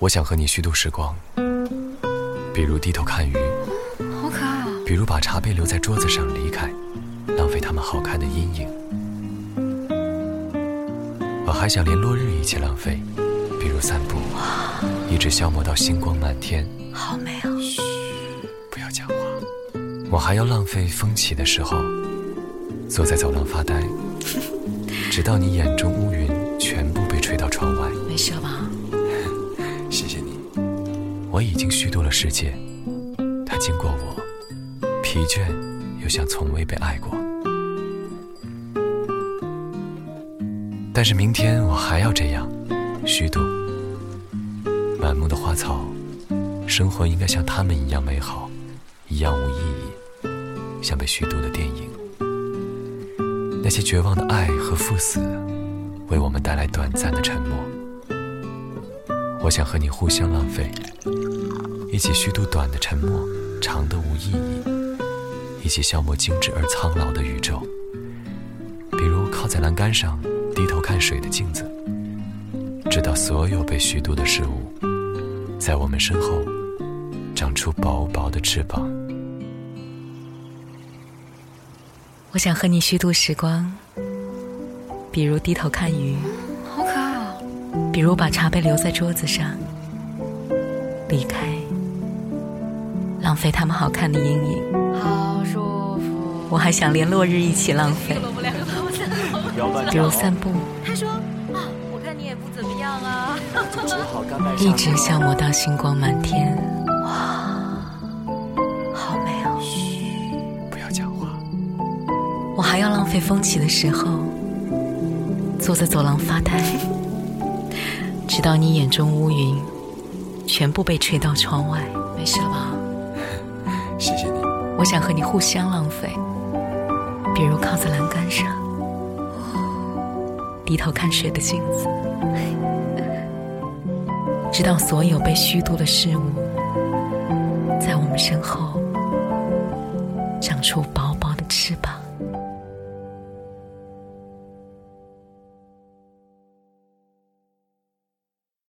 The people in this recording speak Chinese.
我想和你虚度时光，比如低头看鱼，好可爱啊！比如把茶杯留在桌子上离开，浪费它们好看的阴影。我还想连落日一起浪费，比如散步，一直消磨到星光满天。好美啊！嘘，不要讲话。我还要浪费风起的时候，坐在走廊发呆，直到你眼中乌云全部被吹到窗外。没事吧？我已经虚度了世界，它经过我，疲倦又像从未被爱过。但是明天我还要这样虚度。满目的花草，生活应该像他们一样美好，一样无意义，像被虚度的电影。那些绝望的爱和赴死，为我们带来短暂的沉默。我想和你互相浪费，一起虚度短的沉默，长的无意义，一起消磨精致而苍老的宇宙。比如靠在栏杆上，低头看水的镜子，直到所有被虚度的事物，在我们身后长出薄薄的翅膀。我想和你虚度时光，比如低头看鱼，好可爱啊！比如把茶杯留在桌子上，离开，浪费他们好看的阴影。好舒服。我还想连落日一起浪费，比如散步，他说啊，我看你也不怎么样啊。一直消磨到星光满天。哇，好美哦！嘘，不要讲话。我还要浪费风起的时候，坐在走廊发呆，直到你眼中乌云全部被吹到窗外。没事了吧？谢谢你。我想和你互相浪费，比如靠在栏杆上，低头看水的镜子，直到所有被虚度的事物，在我们身后长出薄薄的翅膀。